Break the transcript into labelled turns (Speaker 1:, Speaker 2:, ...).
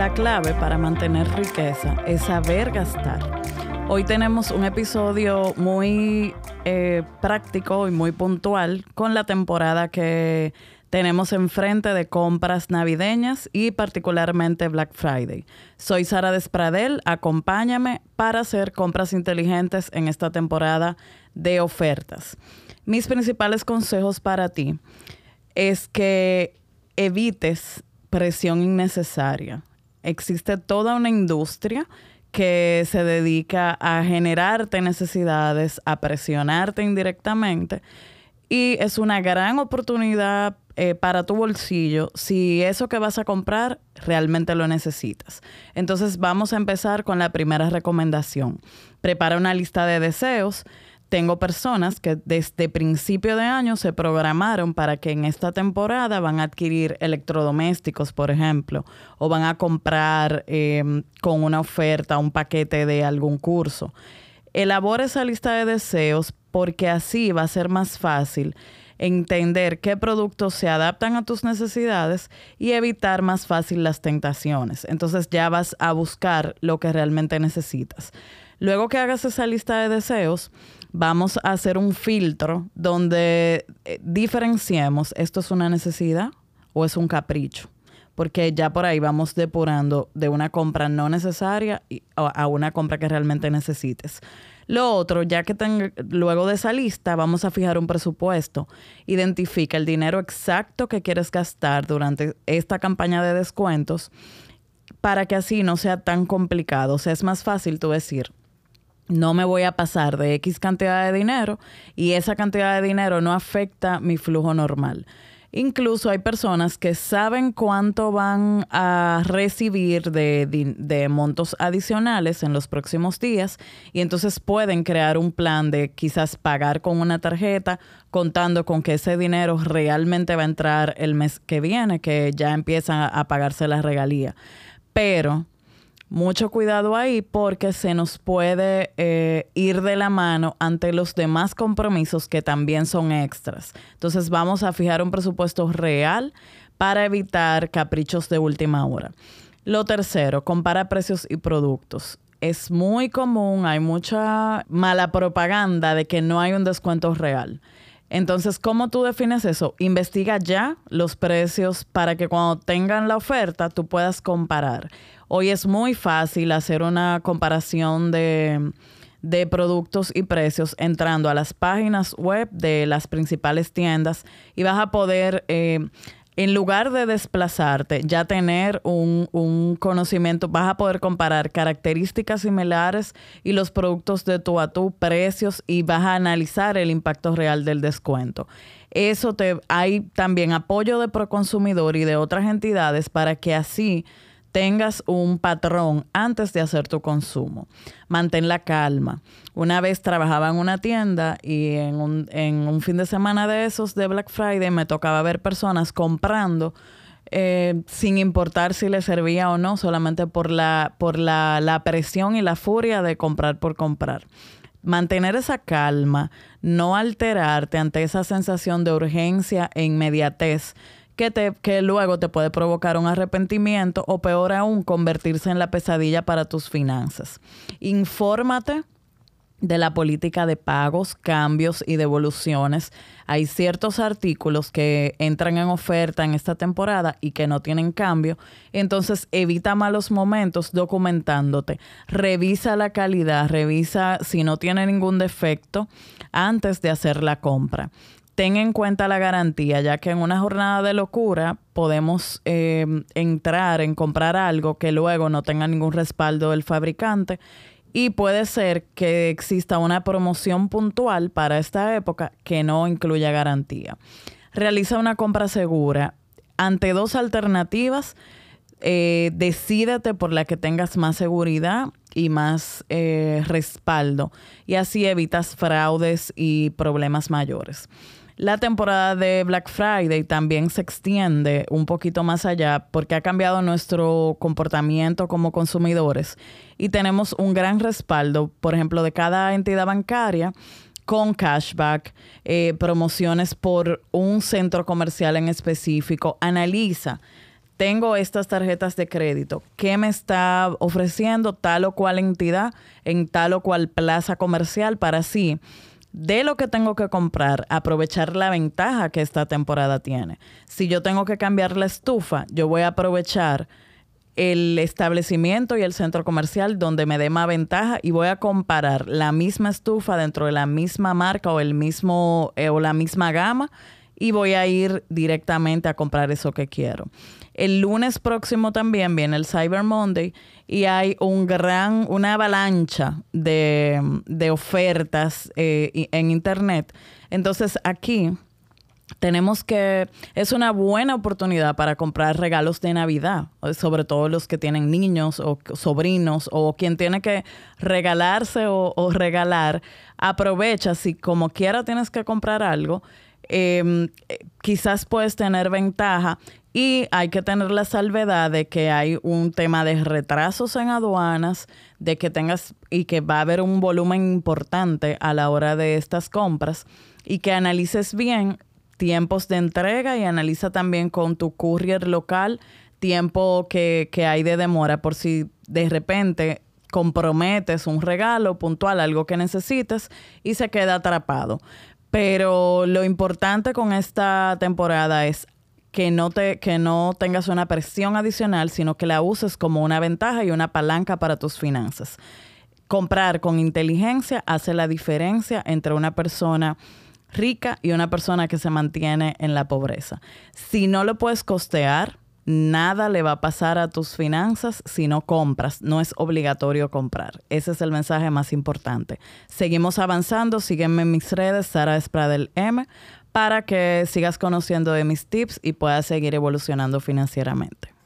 Speaker 1: La clave para mantener riqueza es saber gastar. Hoy tenemos un episodio muy eh, práctico y muy puntual con la temporada que tenemos enfrente de compras navideñas y particularmente Black Friday. Soy Sara Despradel, acompáñame para hacer compras inteligentes en esta temporada de ofertas. Mis principales consejos para ti es que evites presión innecesaria existe toda una industria que se dedica a generarte necesidades, a presionarte indirectamente. Y es una gran oportunidad eh, para tu bolsillo si eso que vas a comprar realmente lo necesitas. Entonces vamos a empezar con la primera recomendación. Prepara una lista de deseos tengo personas que desde principio de año se programaron para que en esta temporada van a adquirir electrodomésticos, por ejemplo, o van a comprar em, con una oferta un paquete de algún curso. Elabora esa lista de deseos porque así va a ser más fácil entender qué productos se adaptan a tus necesidades y evitar más fácil las tentaciones. Entonces ya vas a buscar lo que realmente necesitas. Luego que hagas esa lista de deseos, vamos a hacer un filtro donde eh, diferenciemos esto es una necesidad o es un capricho. Porque ya por ahí vamos depurando de una compra no necesaria a una compra que realmente necesites. Lo otro, ya que luego de esa lista vamos a fijar un presupuesto. Identifica el dinero exacto que quieres gastar durante esta campaña de descuentos para que así no sea tan complicado. O sea, es más fácil tú decir, no me voy a pasar de X cantidad de dinero y esa cantidad de dinero no afecta mi flujo normal. Incluso hay personas que saben cuánto van a recibir de, montos adicionales en los próximos días y entonces pueden crear un plan de quizás pagar con una tarjeta contando con que ese dinero realmente va a entrar el mes que viene, que ya empiezan a, pagarse la regalía. Pero mucho cuidado ahí porque se nos puede eh, ir de la mano ante los demás compromisos que también son extras. Entonces vamos a fijar un presupuesto real para evitar caprichos de última hora. Lo tercero, compara precios y productos. Es muy común, hay mucha mala propaganda de que no hay un descuento real. Entonces, ¿cómo tú defines eso? Investiga ya los precios para que cuando tengan la oferta tú puedas comparar. Hoy es muy fácil hacer una comparación de, productos y precios entrando a las páginas web de las principales tiendas y vas a poder... Eh, en lugar de desplazarte, ya tener un, un, conocimiento, vas a poder comparar características similares y los productos de tu a tu, precios y vas a analizar el impacto real del descuento. Eso te hay también apoyo de Proconsumidor y de otras entidades para que así tengas un patrón antes de hacer tu consumo. Mantén la calma. Una vez trabajaba en una tienda y en un, fin de semana de esos de Black Friday me tocaba ver personas comprando eh, sin importar si les servía o no, solamente por, la, por la, la presión y la furia de comprar por comprar mantener esa calma, no alterarte ante esa sensación de urgencia e inmediatez que, te, que luego te puede provocar un arrepentimiento o peor aún, convertirse en la pesadilla para tus finanzas. Infórmate de la política de pagos, cambios y devoluciones. Hay ciertos artículos que entran en oferta en esta temporada y que no tienen cambio. Entonces evita malos momentos documentándote. Revisa la calidad, revisa si no tiene ningún defecto antes de hacer la compra ten en cuenta la garantía, ya que en una jornada de locura podemos eh, entrar en comprar algo que luego no tenga ningún respaldo del fabricante y puede ser que exista una promoción puntual para esta época que no incluya garantía. Realiza una compra segura. Ante dos alternativas, eh, decídete por la que tengas más seguridad y más eh, respaldo y así evitas fraudes y problemas mayores. La temporada de Black Friday también se extiende un poquito más allá porque ha cambiado nuestro comportamiento como consumidores y tenemos un gran respaldo, por ejemplo, de cada entidad bancaria con cashback, eh, promociones por un centro comercial en específico. Analiza tengo estas tarjetas de crédito, ¿qué me está ofreciendo tal o cual entidad en tal o cual plaza comercial para así de lo que tengo que comprar, aprovechar la ventaja que esta temporada tiene. Si yo tengo que cambiar la estufa, yo voy a aprovechar el establecimiento y el centro comercial donde me dé más ventaja y voy a comparar la misma estufa dentro de la misma marca o el mismo eh, o la misma gama y voy a ir directamente a comprar eso que quiero. El lunes próximo también viene el Cyber Monday y hay un gran, una avalancha de, ofertas eh, en Internet. Entonces aquí tenemos que, es una buena oportunidad para comprar regalos de Navidad, sobre todo los que tienen niños o sobrinos o quien tiene que regalarse o, o regalar. Aprovecha, si como quiera tienes que comprar algo, Em, quizás puedes tener ventaja y hay que tener la salvedad de que hay un tema de retrasos en aduanas, de que tengas y que va a haber un volumen importante a la hora de estas compras y que analices bien tiempos de entrega y analiza también con tu courier local tiempo que, que hay de demora por si de repente comprometes un regalo puntual, algo que necesites y se queda atrapado. Pero lo importante con esta temporada es que no, te, que no tengas una presión adicional, sino que la uses como una ventaja y una palanca para tus finanzas. Comprar con inteligencia hace la diferencia entre una persona rica y una persona que se mantiene en la pobreza. Si no lo puedes costear, nada le va a pasar a tus finanzas si no compras. No es obligatorio comprar. Ese es el mensaje más importante. Seguimos avanzando. Sígueme en mis redes, Sara Espradel M, para que sigas conociendo de mis tips y puedas seguir evolucionando financieramente.